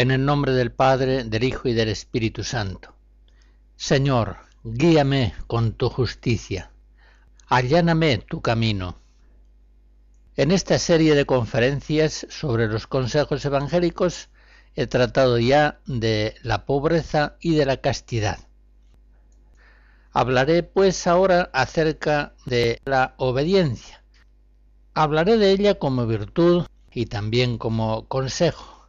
En el nombre del Padre, del Hijo y del Espíritu Santo. Señor, guíame con tu justicia. Alláname tu camino. En esta serie de conferencias sobre los consejos evangélicos he tratado ya de la pobreza y de la castidad. Hablaré pues ahora acerca de la obediencia. Hablaré de ella como virtud y también como consejo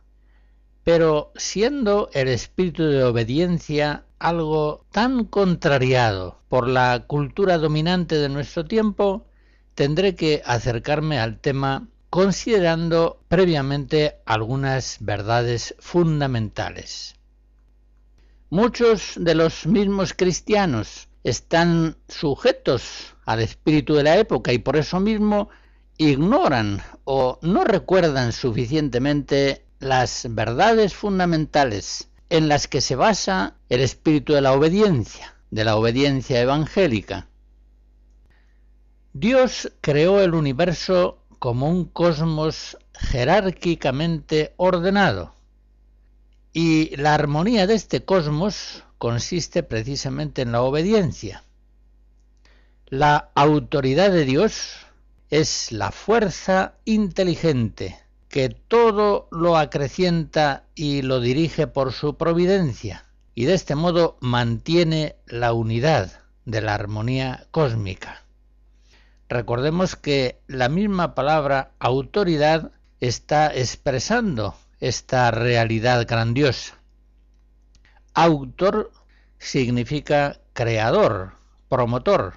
pero siendo el espíritu de obediencia algo tan contrariado por la cultura dominante de nuestro tiempo, tendré que acercarme al tema considerando previamente algunas verdades fundamentales. Muchos de los mismos cristianos están sujetos al espíritu de la época y por eso mismo ignoran o no recuerdan suficientemente las verdades fundamentales en las que se basa el espíritu de la obediencia, de la obediencia evangélica. Dios creó el universo como un cosmos jerárquicamente ordenado, y la armonía de este cosmos consiste precisamente en la obediencia. La autoridad de Dios es la fuerza inteligente que todo lo acrecienta y lo dirige por su providencia, y de este modo mantiene la unidad de la armonía cósmica. Recordemos que la misma palabra autoridad está expresando esta realidad grandiosa. Autor significa creador, promotor,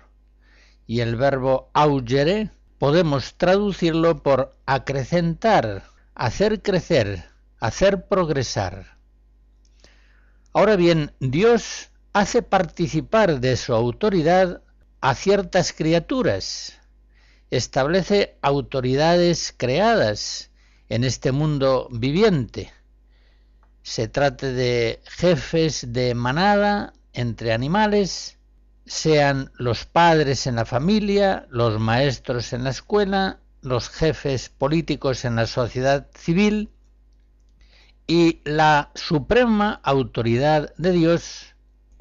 y el verbo augere podemos traducirlo por acrecentar, hacer crecer, hacer progresar. Ahora bien, Dios hace participar de su autoridad a ciertas criaturas, establece autoridades creadas en este mundo viviente. Se trate de jefes de manada entre animales, sean los padres en la familia, los maestros en la escuela, los jefes políticos en la sociedad civil y la suprema autoridad de Dios,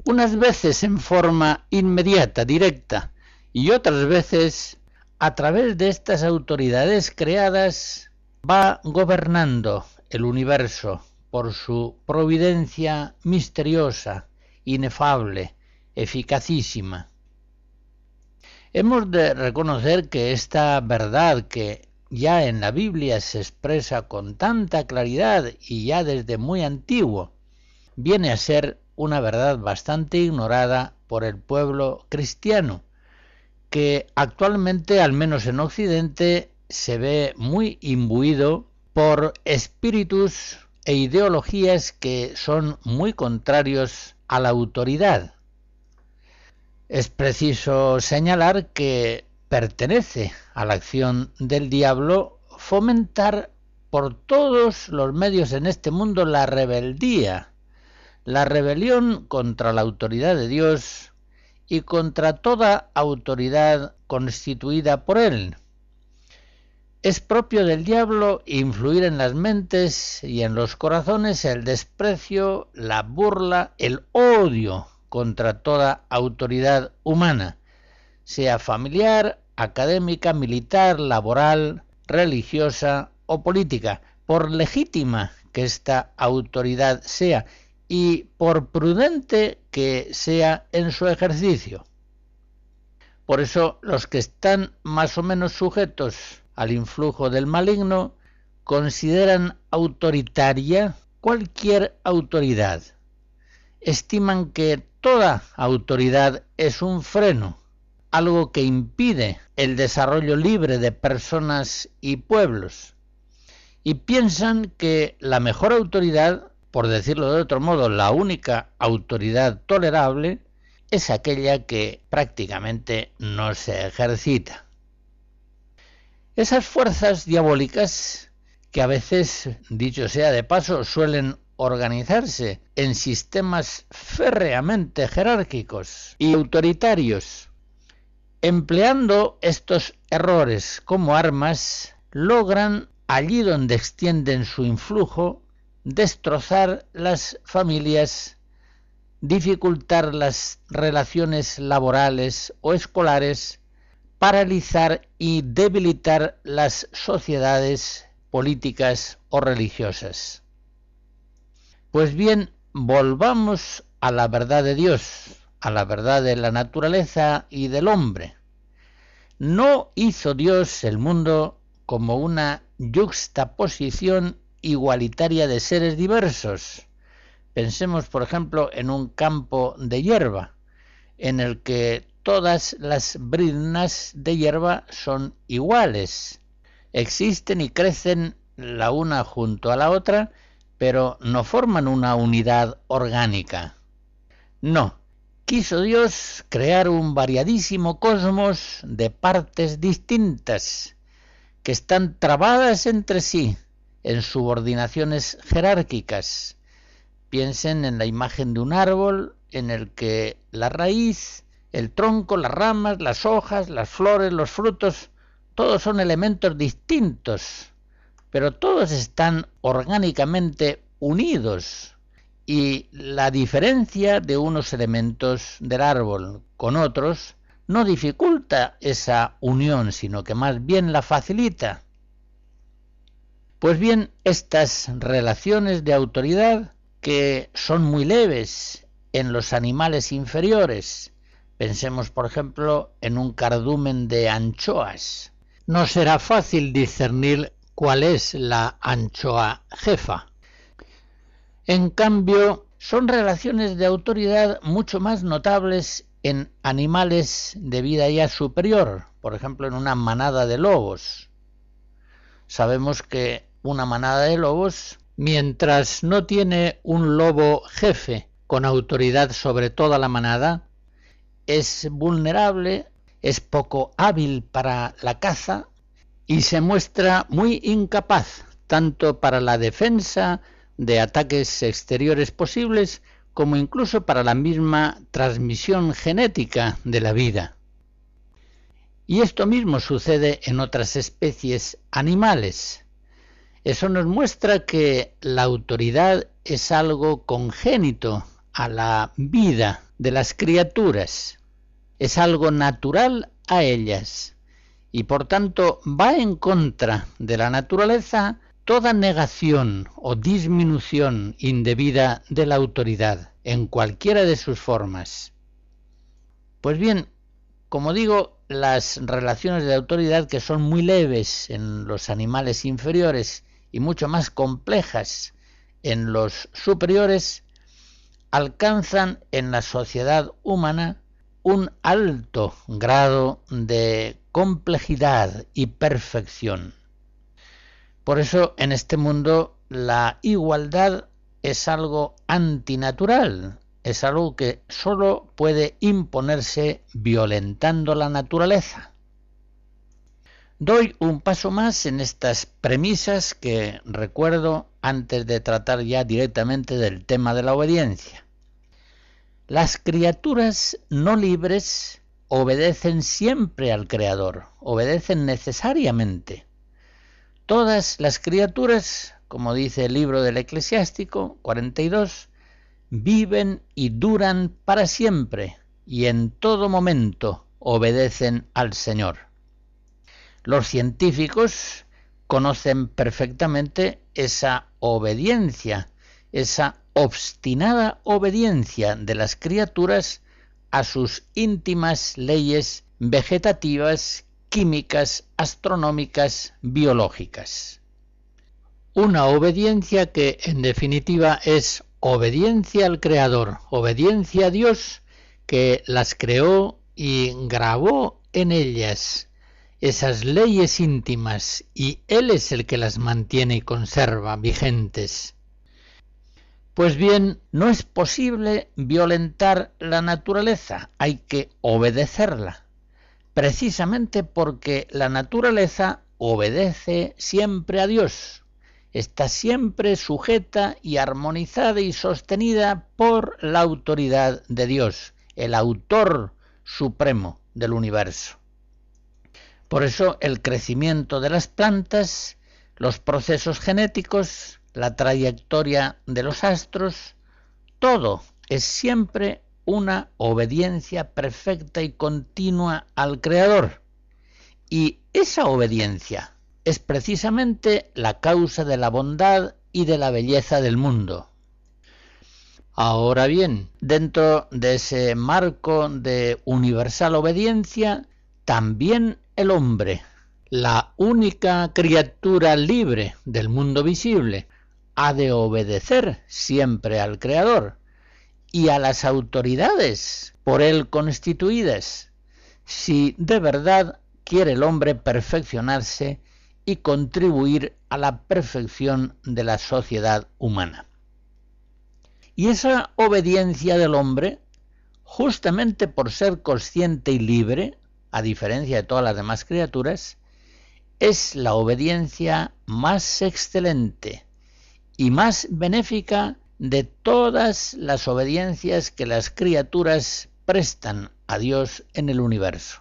unas veces en forma inmediata, directa, y otras veces a través de estas autoridades creadas va gobernando el universo por su providencia misteriosa, inefable, eficacísima. Hemos de reconocer que esta verdad que ya en la Biblia se expresa con tanta claridad y ya desde muy antiguo, viene a ser una verdad bastante ignorada por el pueblo cristiano, que actualmente, al menos en Occidente, se ve muy imbuido por espíritus e ideologías que son muy contrarios a la autoridad, es preciso señalar que pertenece a la acción del diablo fomentar por todos los medios en este mundo la rebeldía, la rebelión contra la autoridad de Dios y contra toda autoridad constituida por él. Es propio del diablo influir en las mentes y en los corazones el desprecio, la burla, el odio contra toda autoridad humana, sea familiar, académica, militar, laboral, religiosa o política, por legítima que esta autoridad sea y por prudente que sea en su ejercicio. Por eso los que están más o menos sujetos al influjo del maligno consideran autoritaria cualquier autoridad. Estiman que Toda autoridad es un freno, algo que impide el desarrollo libre de personas y pueblos. Y piensan que la mejor autoridad por decirlo de otro modo, la única autoridad tolerable, es aquella que prácticamente no se ejercita. Esas fuerzas diabólicas, que a veces, dicho sea de paso, suelen organizarse en sistemas férreamente jerárquicos y autoritarios, empleando estos errores como armas, logran, allí donde extienden su influjo, destrozar las familias, dificultar las relaciones laborales o escolares, paralizar y debilitar las sociedades políticas o religiosas. Pues bien, volvamos a la verdad de Dios, a la verdad de la naturaleza y del hombre. No hizo Dios el mundo como una yuxtaposición igualitaria de seres diversos. Pensemos, por ejemplo, en un campo de hierba, en el que todas las briznas de hierba son iguales. Existen y crecen la una junto a la otra, pero no forman una unidad orgánica. No, quiso Dios crear un variadísimo cosmos de partes distintas, que están trabadas entre sí en subordinaciones jerárquicas. Piensen en la imagen de un árbol en el que la raíz, el tronco, las ramas, las hojas, las flores, los frutos, todos son elementos distintos, pero todos están orgánicamente unidos y la diferencia de unos elementos del árbol con otros no dificulta esa unión, sino que más bien la facilita. Pues bien, estas relaciones de autoridad que son muy leves en los animales inferiores, pensemos por ejemplo en un cardumen de anchoas, no será fácil discernir cuál es la anchoa jefa en cambio, son relaciones de autoridad mucho más notables en animales de vida ya superior, por ejemplo en una manada de lobos. Sabemos que una manada de lobos, mientras no tiene un lobo jefe con autoridad sobre toda la manada, es vulnerable, es poco hábil para la caza y se muestra muy incapaz tanto para la defensa de ataques exteriores posibles como incluso para la misma transmisión genética de la vida. Y esto mismo sucede en otras especies animales. Eso nos muestra que la autoridad es algo congénito a la vida de las criaturas, es algo natural a ellas y por tanto va en contra de la naturaleza toda negación o disminución indebida de la autoridad en cualquiera de sus formas. Pues bien, como digo, las relaciones de autoridad que son muy leves en los animales inferiores y mucho más complejas en los superiores, alcanzan en la sociedad humana un alto grado de complejidad y perfección. Por eso en este mundo la igualdad es algo antinatural, es algo que sólo puede imponerse violentando la naturaleza. Doy un paso más en estas premisas que recuerdo antes de tratar ya directamente del tema de la obediencia. Las criaturas no libres obedecen siempre al Creador, obedecen necesariamente. Todas las criaturas, como dice el libro del eclesiástico 42, viven y duran para siempre y en todo momento obedecen al Señor. Los científicos conocen perfectamente esa obediencia, esa obstinada obediencia de las criaturas a sus íntimas leyes vegetativas químicas, astronómicas, biológicas. Una obediencia que en definitiva es obediencia al Creador, obediencia a Dios que las creó y grabó en ellas esas leyes íntimas y Él es el que las mantiene y conserva vigentes. Pues bien, no es posible violentar la naturaleza, hay que obedecerla, precisamente porque la naturaleza obedece siempre a Dios, está siempre sujeta y armonizada y sostenida por la autoridad de Dios, el autor supremo del universo. Por eso el crecimiento de las plantas, los procesos genéticos, la trayectoria de los astros, todo es siempre una obediencia perfecta y continua al Creador. Y esa obediencia es precisamente la causa de la bondad y de la belleza del mundo. Ahora bien, dentro de ese marco de universal obediencia, también el hombre, la única criatura libre del mundo visible, ha de obedecer siempre al Creador y a las autoridades por él constituidas, si de verdad quiere el hombre perfeccionarse y contribuir a la perfección de la sociedad humana. Y esa obediencia del hombre, justamente por ser consciente y libre, a diferencia de todas las demás criaturas, es la obediencia más excelente, y más benéfica de todas las obediencias que las criaturas prestan a Dios en el universo.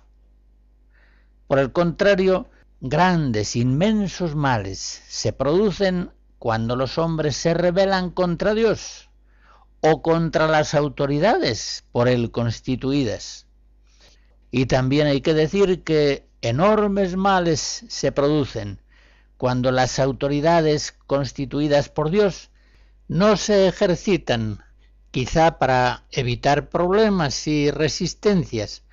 Por el contrario, grandes, inmensos males se producen cuando los hombres se rebelan contra Dios o contra las autoridades por él constituidas. Y también hay que decir que enormes males se producen cuando las autoridades constituidas por Dios no se ejercitan, quizá para evitar problemas y resistencias,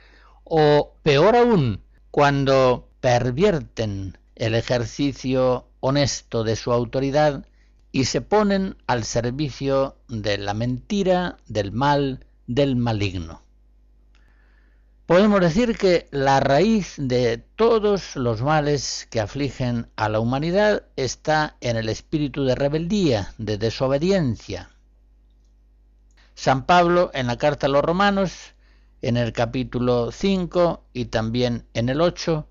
o peor aún, cuando pervierten el ejercicio honesto de su autoridad y se ponen al servicio de la mentira, del mal, del maligno. Podemos decir que la raíz de todos los males que afligen a la humanidad está en el espíritu de rebeldía, de desobediencia. San Pablo en la carta a los romanos, en el capítulo 5 y también en el 8,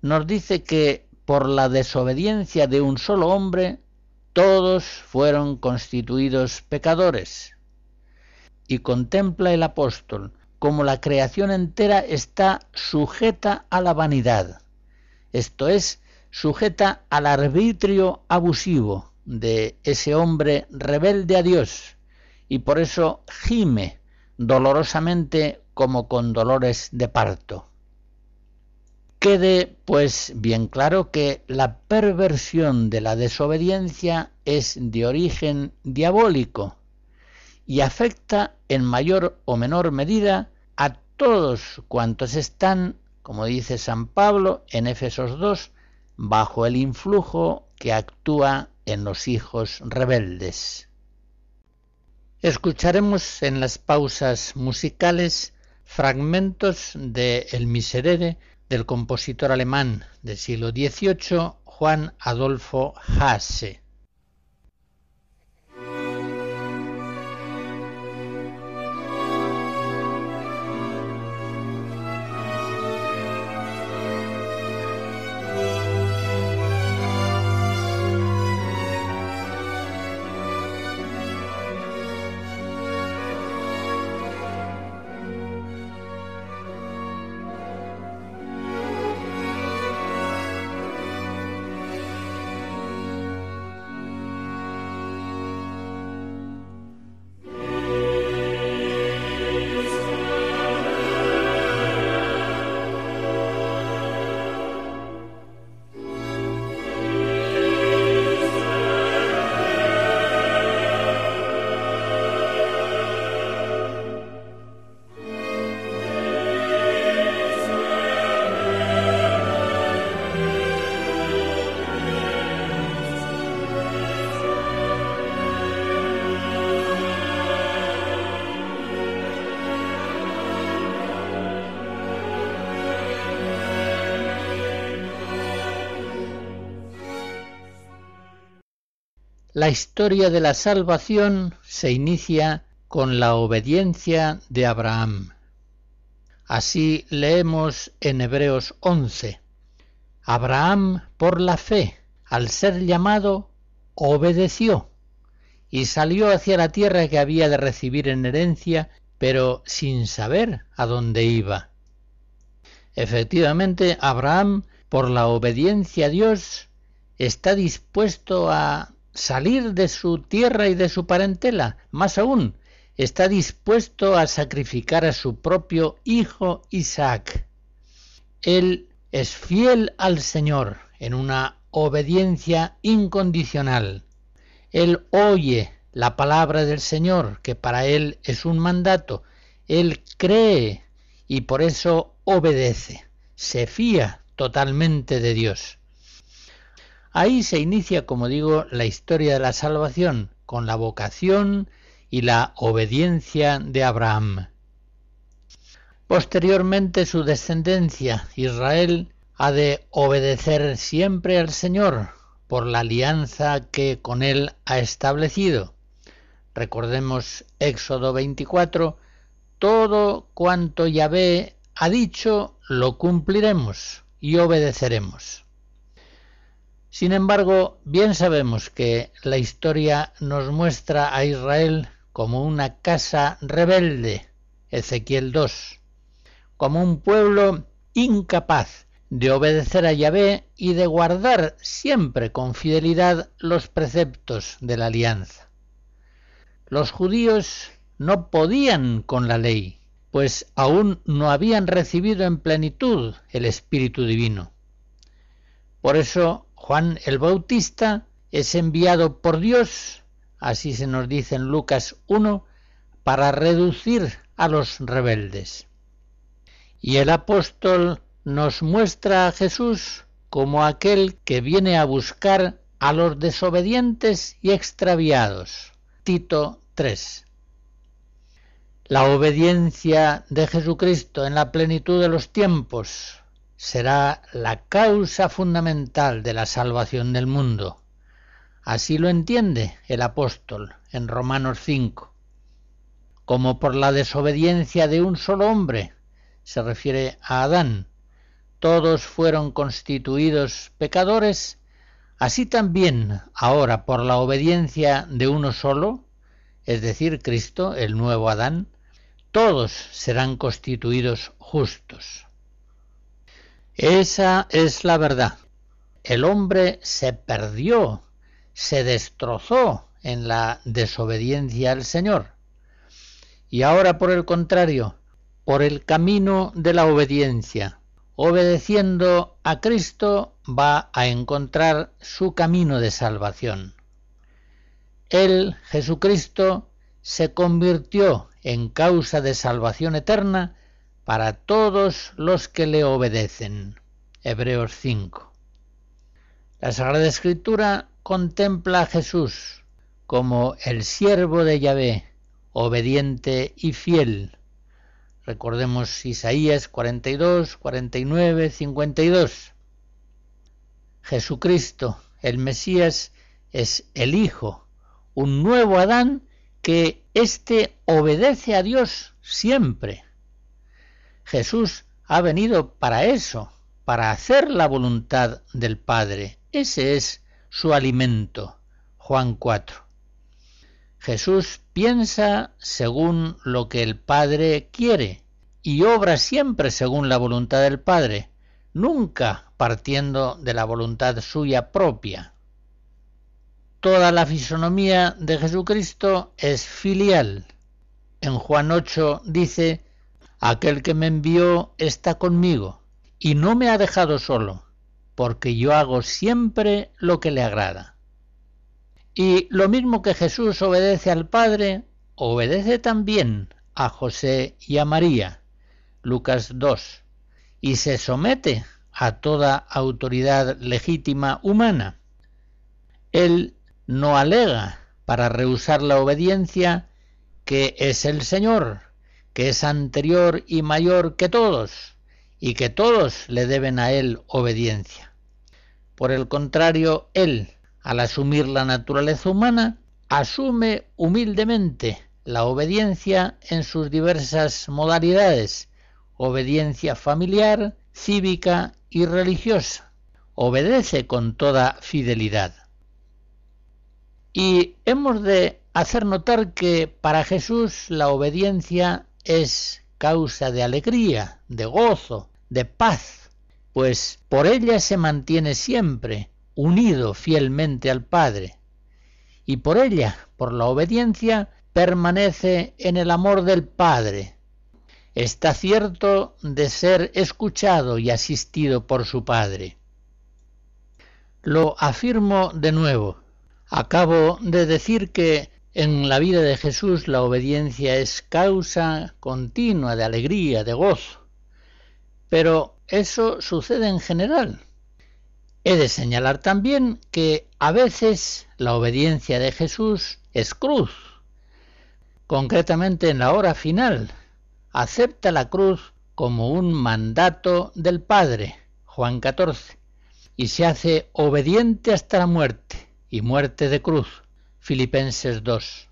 nos dice que por la desobediencia de un solo hombre, todos fueron constituidos pecadores. Y contempla el apóstol como la creación entera está sujeta a la vanidad, esto es, sujeta al arbitrio abusivo de ese hombre rebelde a Dios, y por eso gime dolorosamente como con dolores de parto. Quede pues bien claro que la perversión de la desobediencia es de origen diabólico y afecta en mayor o menor medida todos cuantos están, como dice San Pablo en Éfesos 2, bajo el influjo que actúa en los hijos rebeldes. Escucharemos en las pausas musicales fragmentos de El Miserere del compositor alemán del siglo XVIII Juan Adolfo Hasse. La historia de la salvación se inicia con la obediencia de Abraham. Así leemos en Hebreos 11. Abraham, por la fe, al ser llamado, obedeció y salió hacia la tierra que había de recibir en herencia, pero sin saber a dónde iba. Efectivamente, Abraham, por la obediencia a Dios, está dispuesto a salir de su tierra y de su parentela. Más aún, está dispuesto a sacrificar a su propio hijo Isaac. Él es fiel al Señor en una obediencia incondicional. Él oye la palabra del Señor, que para él es un mandato. Él cree y por eso obedece, se fía totalmente de Dios. Ahí se inicia, como digo, la historia de la salvación, con la vocación y la obediencia de Abraham. Posteriormente su descendencia, Israel, ha de obedecer siempre al Señor por la alianza que con él ha establecido. Recordemos Éxodo 24, todo cuanto Yahvé ha dicho, lo cumpliremos y obedeceremos. Sin embargo, bien sabemos que la historia nos muestra a Israel como una casa rebelde, Ezequiel 2, como un pueblo incapaz de obedecer a Yahvé y de guardar siempre con fidelidad los preceptos de la alianza. Los judíos no podían con la ley, pues aún no habían recibido en plenitud el Espíritu Divino. Por eso Juan el Bautista es enviado por Dios así se nos dice en Lucas 1, para reducir a los rebeldes. Y el apóstol nos muestra a Jesús como aquel que viene a buscar a los desobedientes y extraviados. Tito 3. La obediencia de Jesucristo en la plenitud de los tiempos será la causa fundamental de la salvación del mundo. Así lo entiende el apóstol en Romanos 5. Como por la desobediencia de un solo hombre, se refiere a Adán, todos fueron constituidos pecadores, así también ahora por la obediencia de uno solo, es decir, Cristo, el nuevo Adán, todos serán constituidos justos. Esa es la verdad. El hombre se perdió se destrozó en la desobediencia al Señor. Y ahora, por el contrario, por el camino de la obediencia, obedeciendo a Cristo, va a encontrar su camino de salvación. Él, Jesucristo, se convirtió en causa de salvación eterna para todos los que le obedecen. Hebreos 5. La Sagrada Escritura contempla a Jesús como el siervo de Yahvé, obediente y fiel. Recordemos Isaías 42, 49, 52. Jesucristo, el Mesías, es el Hijo, un nuevo Adán que éste obedece a Dios siempre. Jesús ha venido para eso, para hacer la voluntad del Padre. Ese es su alimento. Juan 4. Jesús piensa según lo que el Padre quiere y obra siempre según la voluntad del Padre, nunca partiendo de la voluntad suya propia. Toda la fisonomía de Jesucristo es filial. En Juan 8 dice, Aquel que me envió está conmigo y no me ha dejado solo, porque yo hago siempre lo que le agrada. Y lo mismo que Jesús obedece al Padre, obedece también a José y a María, Lucas 2, y se somete a toda autoridad legítima humana. Él no alega para rehusar la obediencia que es el Señor, que es anterior y mayor que todos, y que todos le deben a él obediencia. Por el contrario, él, al asumir la naturaleza humana, asume humildemente la obediencia en sus diversas modalidades, obediencia familiar, cívica y religiosa. Obedece con toda fidelidad. Y hemos de hacer notar que para Jesús la obediencia es causa de alegría, de gozo, de paz, pues por ella se mantiene siempre unido fielmente al Padre, y por ella, por la obediencia, permanece en el amor del Padre. Está cierto de ser escuchado y asistido por su Padre. Lo afirmo de nuevo. Acabo de decir que en la vida de Jesús la obediencia es causa continua de alegría, de gozo. Pero eso sucede en general. He de señalar también que a veces la obediencia de Jesús es cruz. Concretamente en la hora final, acepta la cruz como un mandato del Padre, Juan 14, y se hace obediente hasta la muerte y muerte de cruz, Filipenses 2.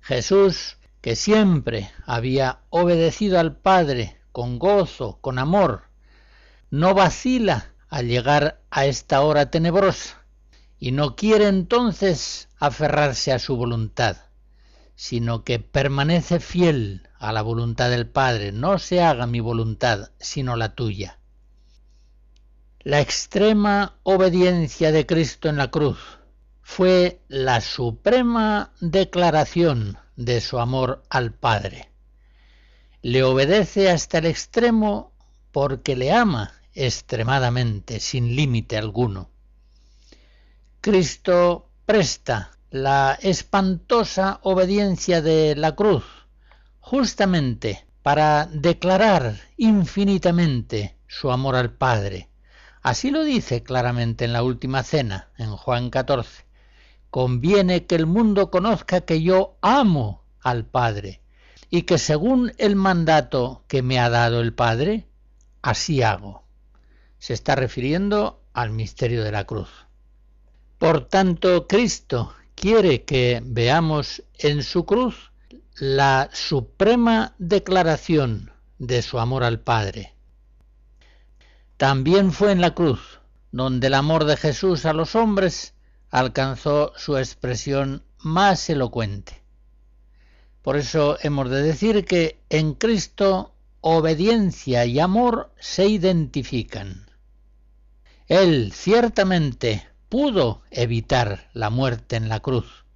Jesús, que siempre había obedecido al Padre con gozo, con amor, no vacila al llegar a esta hora tenebrosa y no quiere entonces aferrarse a su voluntad, sino que permanece fiel a la voluntad del Padre, no se haga mi voluntad, sino la tuya. La extrema obediencia de Cristo en la cruz fue la suprema declaración de su amor al Padre. Le obedece hasta el extremo porque le ama extremadamente, sin límite alguno. Cristo presta la espantosa obediencia de la cruz justamente para declarar infinitamente su amor al Padre Así lo dice claramente en la última cena, en Juan 14. Conviene que el mundo conozca que yo amo al Padre y que según el mandato que me ha dado el Padre, así hago. Se está refiriendo al misterio de la cruz. Por tanto, Cristo quiere que veamos en su cruz la suprema declaración de su amor al Padre también fue en la cruz, donde el amor de Jesús a los hombres alcanzó su expresión más elocuente. Por eso hemos de decir que en Cristo obediencia y amor se identifican. Él ciertamente pudo evitar la muerte en la cruz,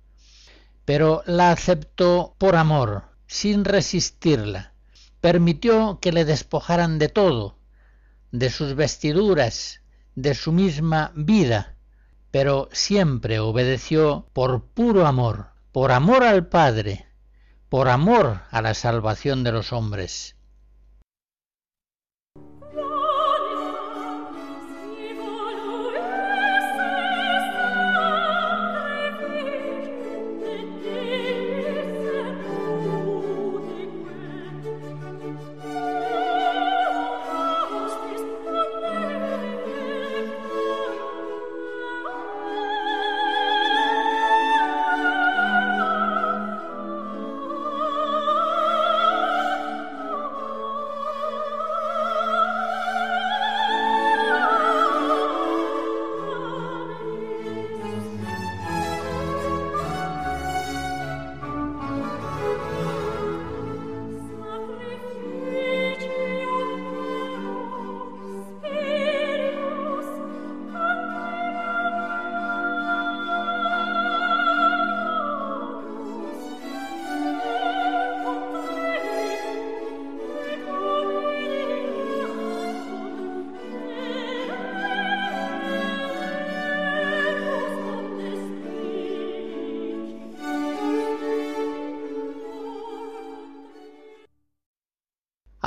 pero la aceptó por amor, sin resistirla. Permitió que le despojaran de todo, de sus vestiduras, de su misma vida, pero siempre obedeció por puro amor, por amor al Padre, por amor a la salvación de los hombres.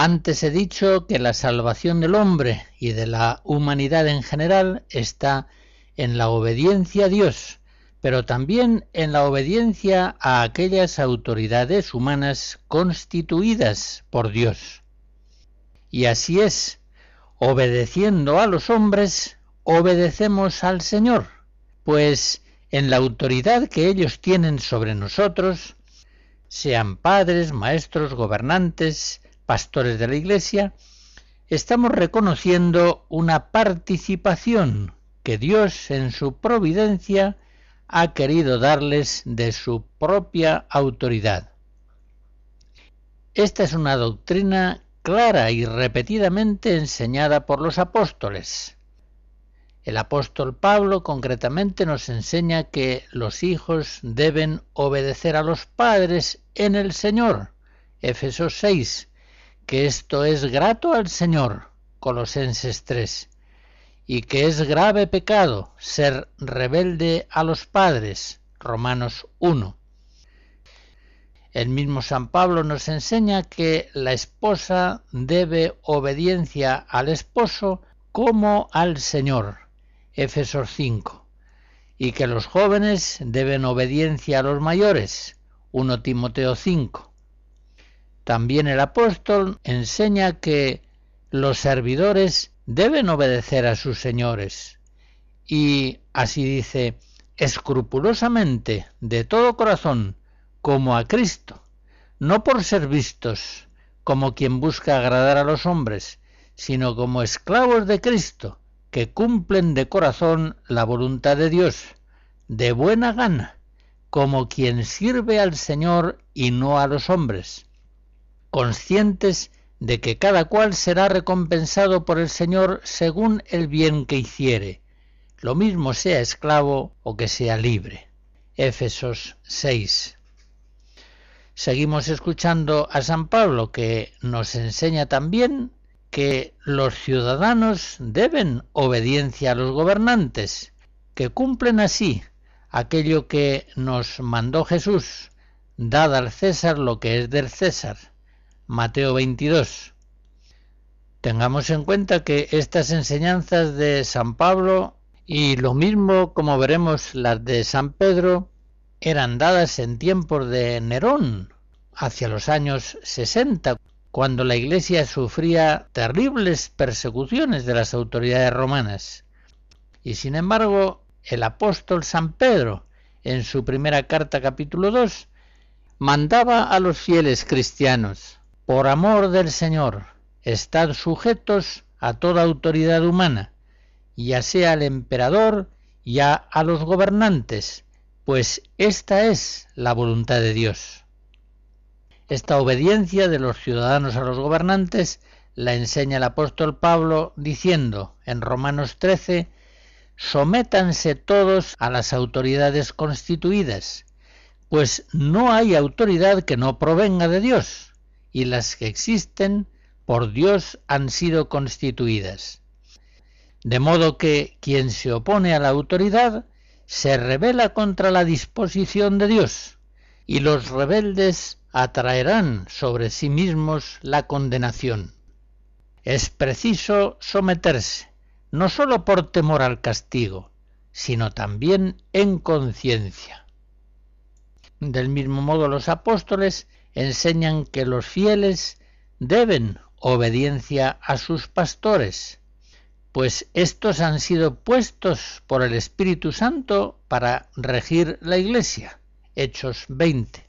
Antes he dicho que la salvación del hombre y de la humanidad en general está en la obediencia a Dios, pero también en la obediencia a aquellas autoridades humanas constituidas por Dios. Y así es, obedeciendo a los hombres, obedecemos al Señor, pues en la autoridad que ellos tienen sobre nosotros, sean padres, maestros, gobernantes, pastores de la Iglesia, estamos reconociendo una participación que Dios en su providencia ha querido darles de su propia autoridad. Esta es una doctrina clara y repetidamente enseñada por los apóstoles. El apóstol Pablo concretamente nos enseña que los hijos deben obedecer a los padres en el Señor. Efesos 6, que esto es grato al Señor. Colosenses 3, y que es grave pecado ser rebelde a los padres. Romanos 1. El mismo San Pablo nos enseña que la esposa debe obediencia al esposo como al Señor. Efesos 5, y que los jóvenes deben obediencia a los mayores, 1 Timoteo 5. También el apóstol enseña que los servidores deben obedecer a sus señores, y así dice, escrupulosamente, de todo corazón, como a Cristo, no por ser vistos, como quien busca agradar a los hombres, sino como esclavos de Cristo, que cumplen de corazón la voluntad de Dios, de buena gana, como quien sirve al Señor y no a los hombres, conscientes de que cada cual será recompensado por el Señor según el bien que hiciere, lo mismo sea esclavo o que sea libre. Éfesos 6. Seguimos escuchando a San Pablo que nos enseña también que los ciudadanos deben obediencia a los gobernantes, que cumplen así aquello que nos mandó Jesús, dad al César lo que es del César. Mateo 22. Tengamos en cuenta que estas enseñanzas de San Pablo y lo mismo como veremos las de San Pedro eran dadas en tiempos de Nerón, hacia los años 60, cuando la Iglesia sufría terribles persecuciones de las autoridades romanas. Y sin embargo, el apóstol San Pedro, en su primera carta capítulo 2, mandaba a los fieles cristianos, por amor del Señor, estad sujetos a toda autoridad humana, ya sea al emperador, ya a los gobernantes, pues esta es la voluntad de Dios. Esta obediencia de los ciudadanos a los gobernantes la enseña el apóstol Pablo diciendo en Romanos 13, sométanse todos a las autoridades constituidas, pues no hay autoridad que no provenga de Dios, y las que existen por Dios han sido constituidas. De modo que quien se opone a la autoridad se rebela contra la disposición de Dios, y los rebeldes atraerán sobre sí mismos la condenación. Es preciso someterse, no sólo por temor al castigo, sino también en conciencia. Del mismo modo los apóstoles enseñan que los fieles deben obediencia a sus pastores, pues estos han sido puestos por el Espíritu Santo para regir la Iglesia. Hechos 20.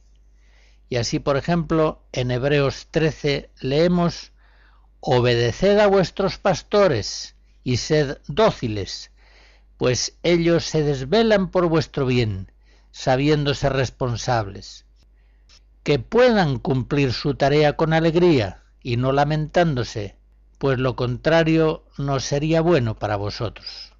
Y así, por ejemplo, en Hebreos 13 leemos, Obedeced a vuestros pastores y sed dóciles, pues ellos se desvelan por vuestro bien, sabiéndose responsables. Que puedan cumplir su tarea con alegría y no lamentándose, pues lo contrario no sería bueno para vosotros.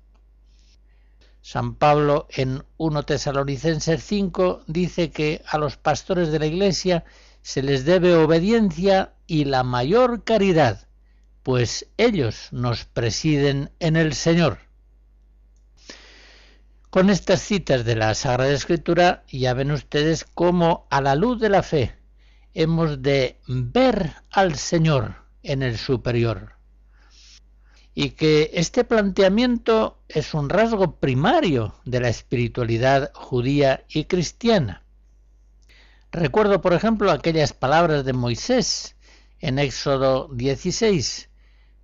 San Pablo en 1 Tesalonicenses 5 dice que a los pastores de la Iglesia se les debe obediencia y la mayor caridad, pues ellos nos presiden en el Señor. Con estas citas de la Sagrada Escritura ya ven ustedes cómo a la luz de la fe hemos de ver al Señor en el superior y que este planteamiento es un rasgo primario de la espiritualidad judía y cristiana. Recuerdo, por ejemplo, aquellas palabras de Moisés en Éxodo 16,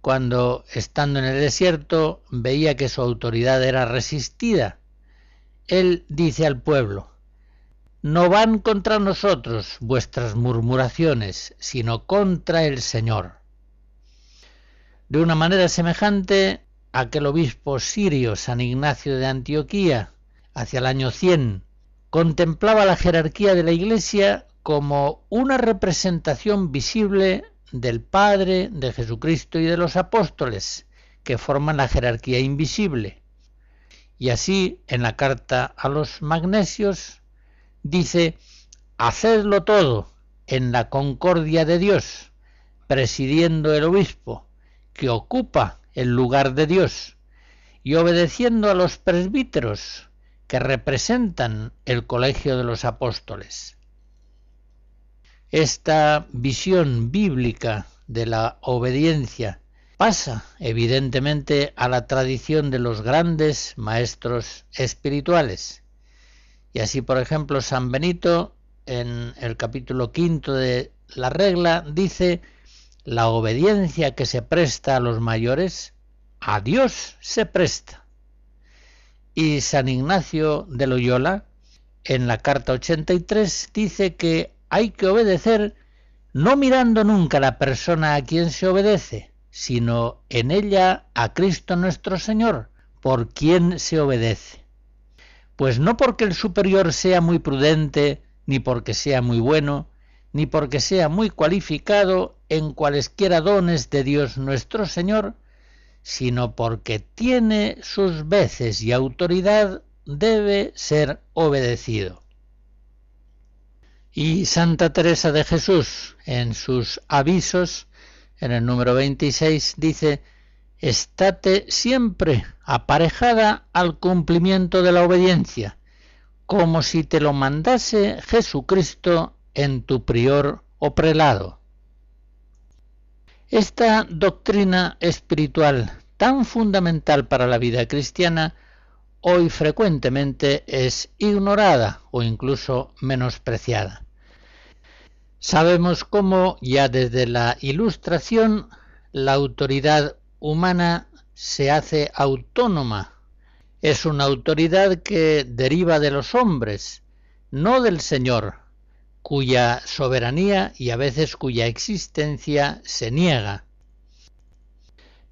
cuando, estando en el desierto, veía que su autoridad era resistida. Él dice al pueblo, no van contra nosotros vuestras murmuraciones, sino contra el Señor. De una manera semejante, aquel obispo sirio San Ignacio de Antioquía, hacia el año 100, contemplaba la jerarquía de la Iglesia como una representación visible del Padre, de Jesucristo y de los apóstoles, que forman la jerarquía invisible. Y así, en la carta a los magnesios, dice, hacedlo todo en la concordia de Dios, presidiendo el obispo, que ocupa el lugar de Dios, y obedeciendo a los presbíteros, que representan el colegio de los apóstoles. Esta visión bíblica de la obediencia pasa evidentemente a la tradición de los grandes maestros espirituales. Y así, por ejemplo, San Benito, en el capítulo quinto de la regla, dice, la obediencia que se presta a los mayores, a Dios se presta. Y San Ignacio de Loyola, en la carta 83, dice que hay que obedecer no mirando nunca la persona a quien se obedece, sino en ella a Cristo nuestro Señor, por quien se obedece. Pues no porque el superior sea muy prudente, ni porque sea muy bueno, ni porque sea muy cualificado en cualesquiera dones de Dios nuestro Señor, sino porque tiene sus veces y autoridad debe ser obedecido. Y Santa Teresa de Jesús, en sus avisos, en el número 26, dice, estate siempre aparejada al cumplimiento de la obediencia, como si te lo mandase Jesucristo en tu prior o prelado. Esta doctrina espiritual tan fundamental para la vida cristiana hoy frecuentemente es ignorada o incluso menospreciada. Sabemos cómo ya desde la Ilustración la autoridad humana se hace autónoma. Es una autoridad que deriva de los hombres, no del Señor, cuya soberanía y a veces cuya existencia se niega.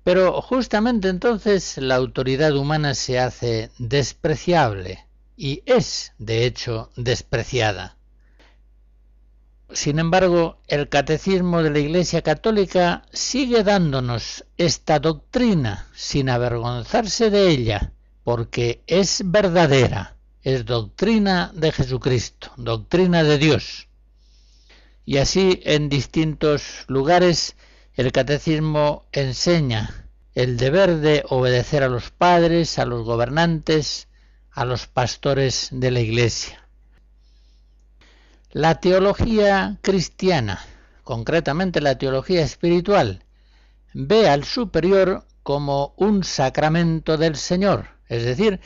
Pero justamente entonces la autoridad humana se hace despreciable y es, de hecho, despreciada. Sin embargo, el catecismo de la Iglesia Católica sigue dándonos esta doctrina sin avergonzarse de ella, porque es verdadera, es doctrina de Jesucristo, doctrina de Dios. Y así en distintos lugares el catecismo enseña el deber de obedecer a los padres, a los gobernantes, a los pastores de la Iglesia. La teología cristiana, concretamente la teología espiritual, ve al superior como un sacramento del Señor, es decir,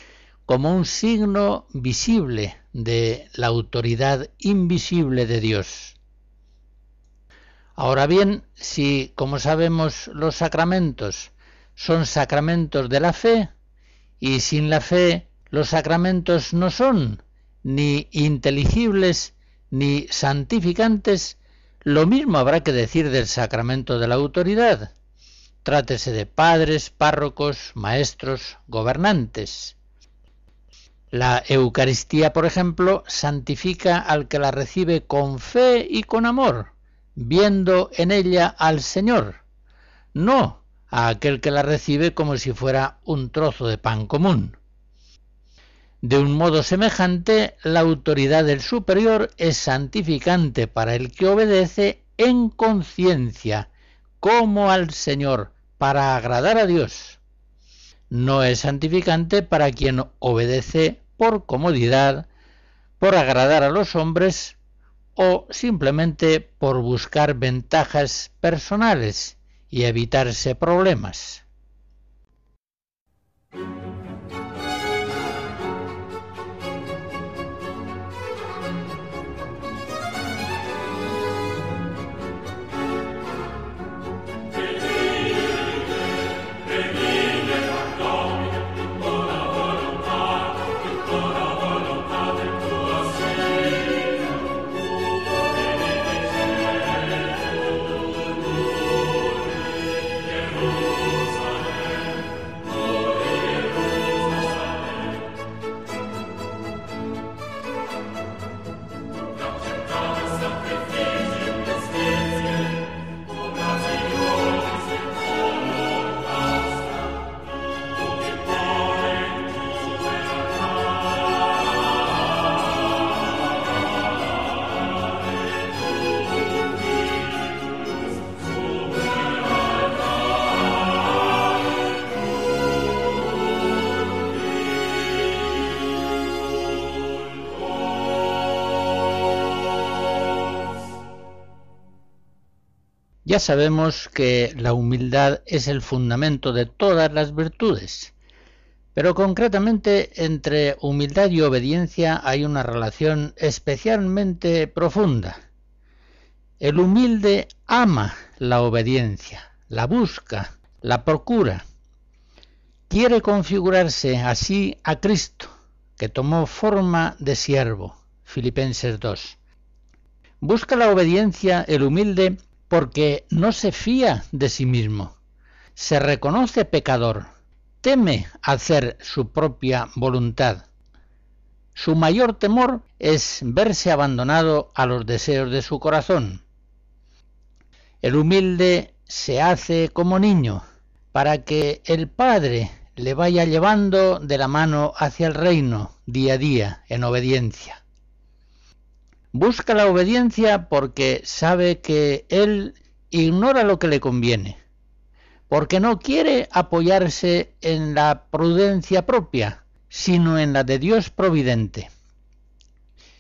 como un signo visible de la autoridad invisible de Dios. Ahora bien, si, como sabemos, los sacramentos son sacramentos de la fe, y sin la fe los sacramentos no son ni inteligibles ni santificantes, lo mismo habrá que decir del sacramento de la autoridad. Trátese de padres, párrocos, maestros, gobernantes. La Eucaristía, por ejemplo, santifica al que la recibe con fe y con amor, viendo en ella al Señor, no a aquel que la recibe como si fuera un trozo de pan común. De un modo semejante, la autoridad del superior es santificante para el que obedece en conciencia, como al Señor, para agradar a Dios. No es santificante para quien obedece por comodidad, por agradar a los hombres o simplemente por buscar ventajas personales y evitarse problemas. Ya sabemos que la humildad es el fundamento de todas las virtudes, pero concretamente entre humildad y obediencia hay una relación especialmente profunda. El humilde ama la obediencia, la busca, la procura. Quiere configurarse así a Cristo, que tomó forma de siervo. Filipenses 2. Busca la obediencia el humilde porque no se fía de sí mismo, se reconoce pecador, teme hacer su propia voluntad. Su mayor temor es verse abandonado a los deseos de su corazón. El humilde se hace como niño para que el Padre le vaya llevando de la mano hacia el reino día a día en obediencia. Busca la obediencia porque sabe que él ignora lo que le conviene porque no quiere apoyarse en la prudencia propia, sino en la de Dios providente,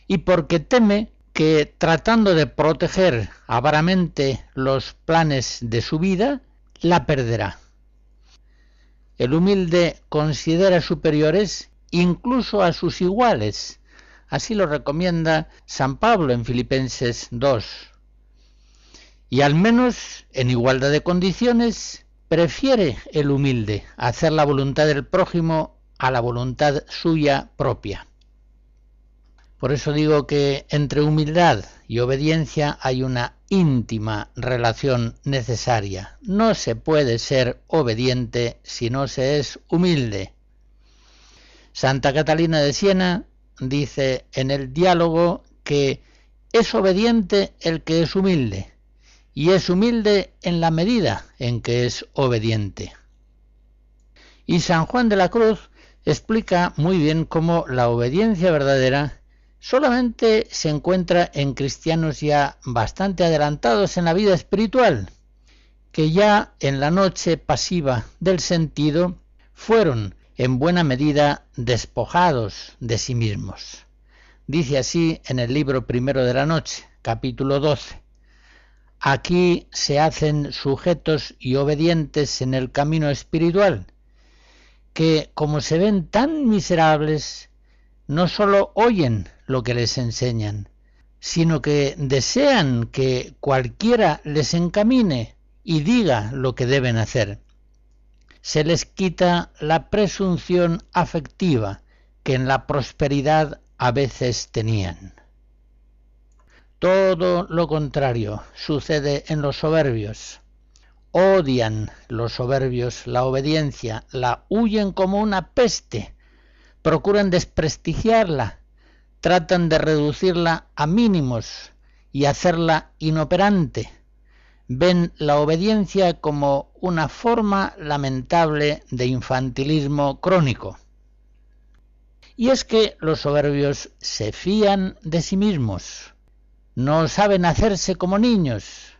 y porque teme que tratando de proteger avaramente los planes de su vida, la perderá. El humilde considera superiores incluso a sus iguales. Así lo recomienda San Pablo en Filipenses 2. Y al menos en igualdad de condiciones Prefiere el humilde hacer la voluntad del prójimo a la voluntad suya propia. Por eso digo que entre humildad y obediencia hay una íntima relación necesaria. No se puede ser obediente si no se es humilde. Santa Catalina de Siena dice en el diálogo que es obediente el que es humilde y es humilde en la medida en que es obediente. Y San Juan de la Cruz explica muy bien cómo la obediencia verdadera solamente se encuentra en cristianos ya bastante adelantados en la vida espiritual, que ya en la noche pasiva del sentido fueron en buena medida despojados de sí mismos. Dice así en el libro primero de la noche, capítulo 12. Aquí se hacen sujetos y obedientes en el camino espiritual, que como se ven tan miserables, no sólo oyen lo que les enseñan, sino que desean que cualquiera les encamine y diga lo que deben hacer. Se les quita la presunción afectiva que en la prosperidad a veces tenían. Todo lo contrario sucede en los soberbios. Odian los soberbios la obediencia, la huyen como una peste, procuran desprestigiarla, tratan de reducirla a mínimos y hacerla inoperante. Ven la obediencia como una forma lamentable de infantilismo crónico. Y es que los soberbios se fían de sí mismos, no saben hacerse como niños,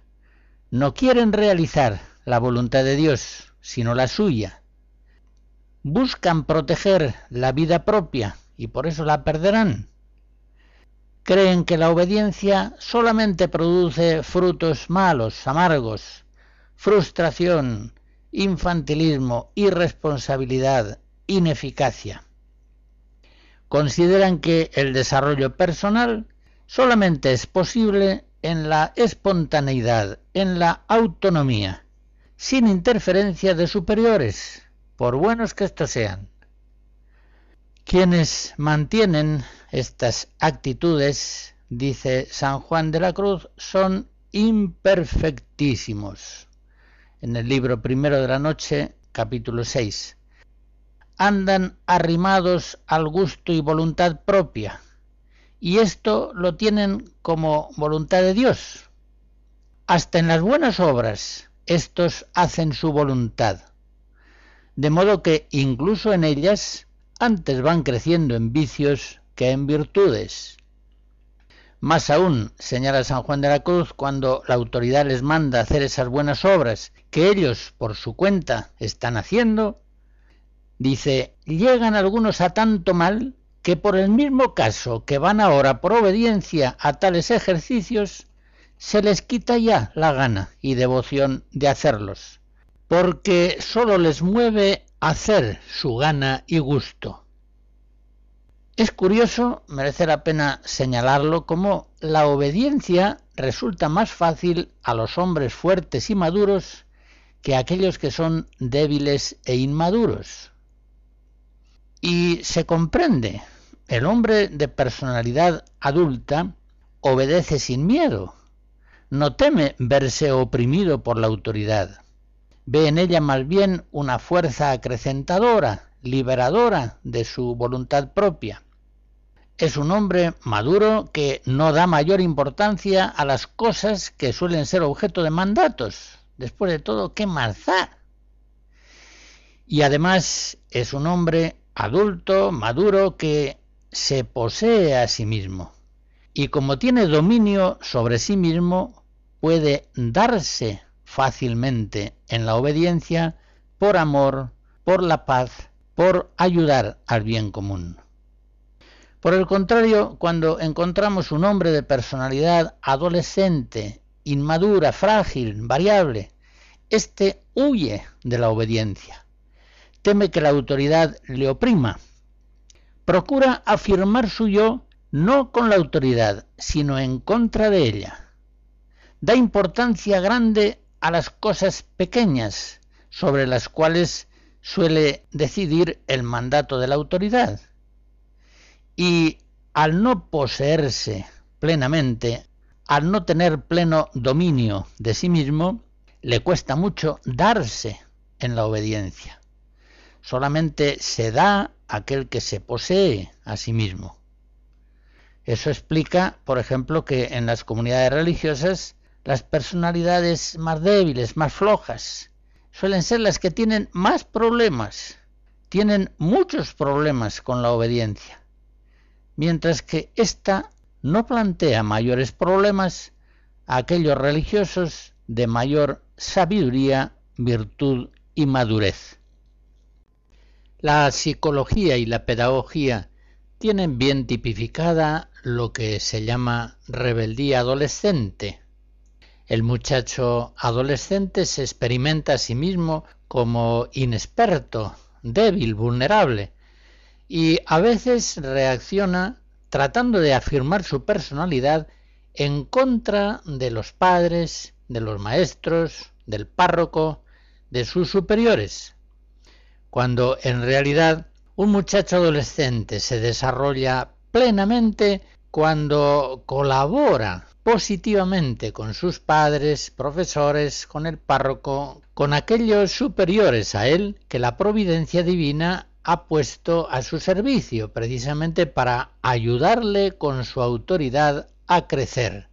no quieren realizar la voluntad de Dios, sino la suya. Buscan proteger la vida propia y por eso la perderán. Creen que la obediencia solamente produce frutos malos, amargos, frustración, infantilismo, irresponsabilidad, ineficacia. Consideran que el desarrollo personal solamente es posible en la espontaneidad, en la autonomía, sin interferencia de superiores, por buenos que estos sean. Quienes mantienen estas actitudes, dice San Juan de la Cruz, son imperfectísimos. En el libro primero de la noche, capítulo 6. Andan arrimados al gusto y voluntad propia, y esto lo tienen como voluntad de Dios. Hasta en las buenas obras estos hacen su voluntad, de modo que incluso en ellas antes van creciendo en vicios que en virtudes. Más aún, señala San Juan de la Cruz, cuando la autoridad les manda hacer esas buenas obras que ellos por su cuenta están haciendo, dice, llegan algunos a tanto mal que por el mismo caso que van ahora por obediencia a tales ejercicios, se les quita ya la gana y devoción de hacerlos, porque sólo les mueve hacer su gana y gusto. Es curioso, merece la pena señalarlo, como la obediencia resulta más fácil a los hombres fuertes y maduros que a aquellos que son débiles e inmaduros. Y se comprende, el hombre de personalidad adulta obedece sin miedo, no teme verse oprimido por la autoridad, ve en ella más bien una fuerza acrecentadora, liberadora de su voluntad propia. Es un hombre maduro que no da mayor importancia a las cosas que suelen ser objeto de mandatos. Después de todo, ¿qué más? Y además es un hombre adulto, maduro, que se posee a sí mismo. Y como tiene dominio sobre sí mismo, puede darse fácilmente en la obediencia por amor, por la paz, por ayudar al bien común. Por el contrario, cuando encontramos un hombre de personalidad adolescente, inmadura, frágil, variable, éste huye de la obediencia, teme que la autoridad le oprima, procura afirmar su yo no con la autoridad, sino en contra de ella. Da importancia grande a las cosas pequeñas sobre las cuales suele decidir el mandato de la autoridad. Y al no poseerse plenamente, al no tener pleno dominio de sí mismo, le cuesta mucho darse en la obediencia. Solamente se da aquel que se posee a sí mismo. Eso explica, por ejemplo, que en las comunidades religiosas las personalidades más débiles, más flojas, suelen ser las que tienen más problemas, tienen muchos problemas con la obediencia, mientras que ésta no plantea mayores problemas a aquellos religiosos de mayor sabiduría, virtud y madurez. La psicología y la pedagogía tienen bien tipificada lo que se llama rebeldía adolescente, el muchacho adolescente se experimenta a sí mismo como inexperto, débil, vulnerable, y a veces reacciona tratando de afirmar su personalidad en contra de los padres, de los maestros, del párroco, de sus superiores, cuando en realidad un muchacho adolescente se desarrolla plenamente cuando colabora positivamente con sus padres, profesores, con el párroco, con aquellos superiores a él que la providencia divina ha puesto a su servicio precisamente para ayudarle con su autoridad a crecer.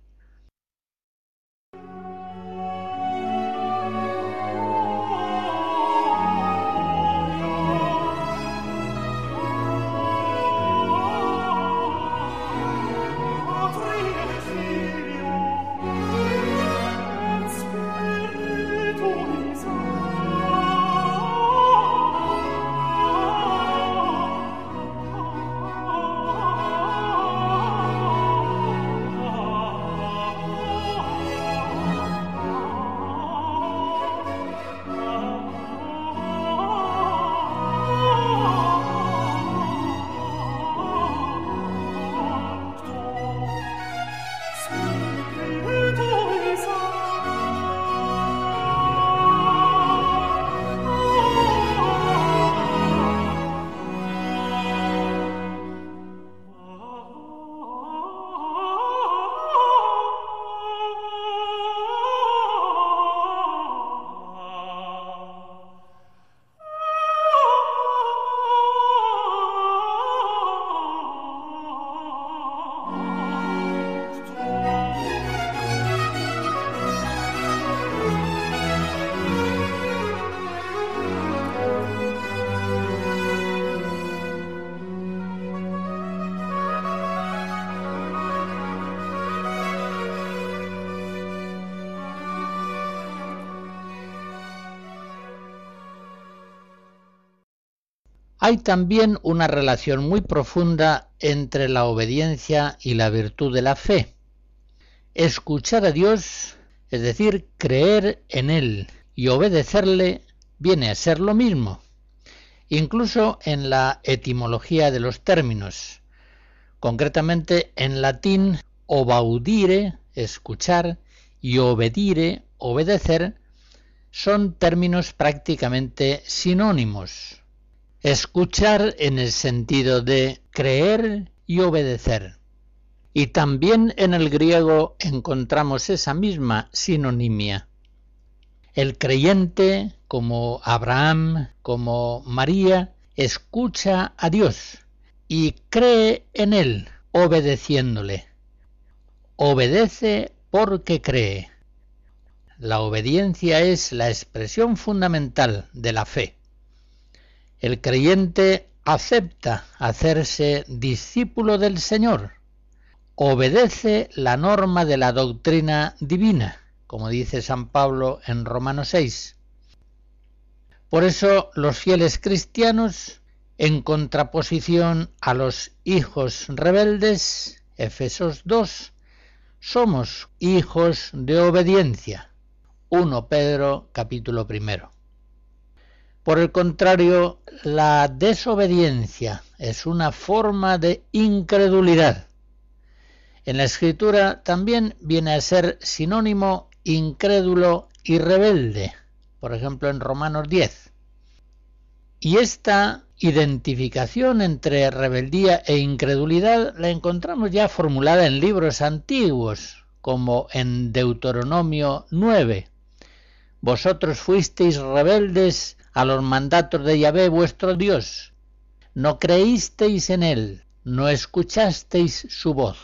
Hay también una relación muy profunda entre la obediencia y la virtud de la fe. escuchar a Dios, es decir, creer en Él y obedecerle, viene a ser lo mismo, incluso en la etimología de los términos. Concretamente en latín, obaudire, escuchar, y obedire, obedecer, son términos prácticamente sinónimos. Escuchar en el sentido de creer y obedecer. Y también en el griego encontramos esa misma sinonimia. El creyente, como Abraham, como María, escucha a Dios y cree en Él, obedeciéndole. Obedece porque cree. La obediencia es la expresión fundamental de la fe. El creyente acepta hacerse discípulo del Señor, obedece la norma de la doctrina divina, como dice San Pablo en Romanos 6. Por eso los fieles cristianos, en contraposición a los hijos rebeldes, Efesos 2, somos hijos de obediencia. 1 Pedro capítulo primero. Por el contrario, la desobediencia es una forma de incredulidad. En la escritura también viene a ser sinónimo incrédulo y rebelde, por ejemplo en Romanos 10. Y esta identificación entre rebeldía e incredulidad la encontramos ya formulada en libros antiguos, como en Deuteronomio 9. Vosotros fuisteis rebeldes a los mandatos de Yahvé vuestro Dios. No creísteis en él, no escuchasteis su voz.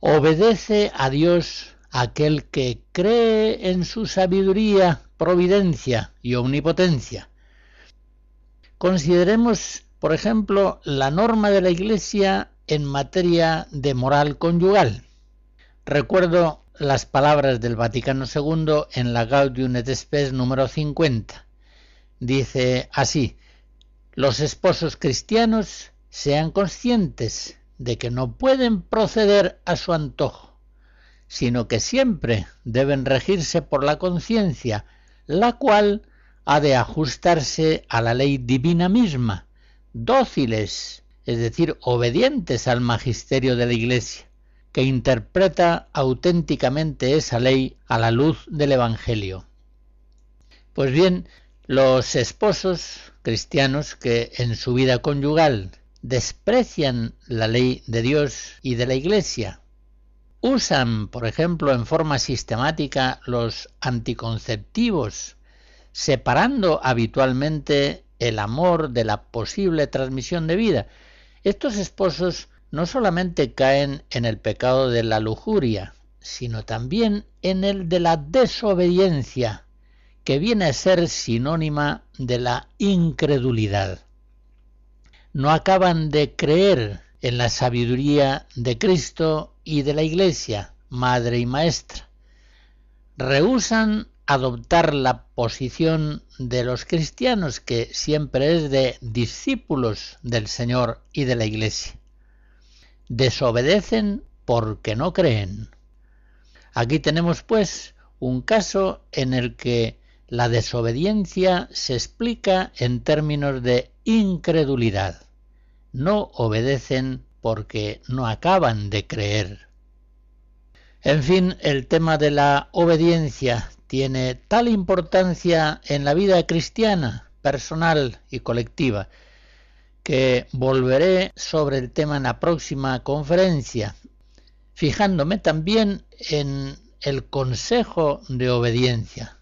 Obedece a Dios aquel que cree en su sabiduría, providencia y omnipotencia Consideremos, por ejemplo, la norma de la Iglesia en materia de moral conyugal. Recuerdo las palabras del Vaticano II en la Gaudium et Spes número 50. Dice así: Los esposos cristianos sean conscientes de que no pueden proceder a su antojo, sino que siempre deben regirse por la conciencia, la cual ha de ajustarse a la ley divina misma, dóciles, es decir, obedientes al magisterio de la Iglesia, que interpreta auténticamente esa ley a la luz del Evangelio. Pues bien, los esposos cristianos que en su vida conyugal desprecian la ley de Dios y de la Iglesia, usan, por ejemplo, en forma sistemática los anticonceptivos separando habitualmente el amor de la posible transmisión de vida. Estos esposos no solamente caen en el pecado de la lujuria, sino también en el de la desobediencia, que viene a ser sinónima de la incredulidad. No acaban de creer en la sabiduría de Cristo y de la Iglesia, madre y maestra. Rehusan adoptar la posición de los cristianos, que siempre es de discípulos del Señor y de la Iglesia. Desobedecen porque no creen. Aquí tenemos pues un caso en el que la desobediencia se explica en términos de incredulidad. No obedecen porque no acaban de creer. En fin, el tema de la obediencia tiene tal importancia en la vida cristiana, personal y colectiva, que volveré sobre el tema en la próxima conferencia, fijándome también en el consejo de obediencia,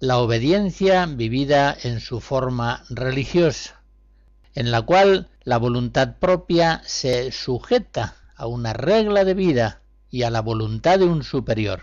la obediencia vivida en su forma religiosa, en la cual la voluntad propia se sujeta a una regla de vida y a la voluntad de un superior.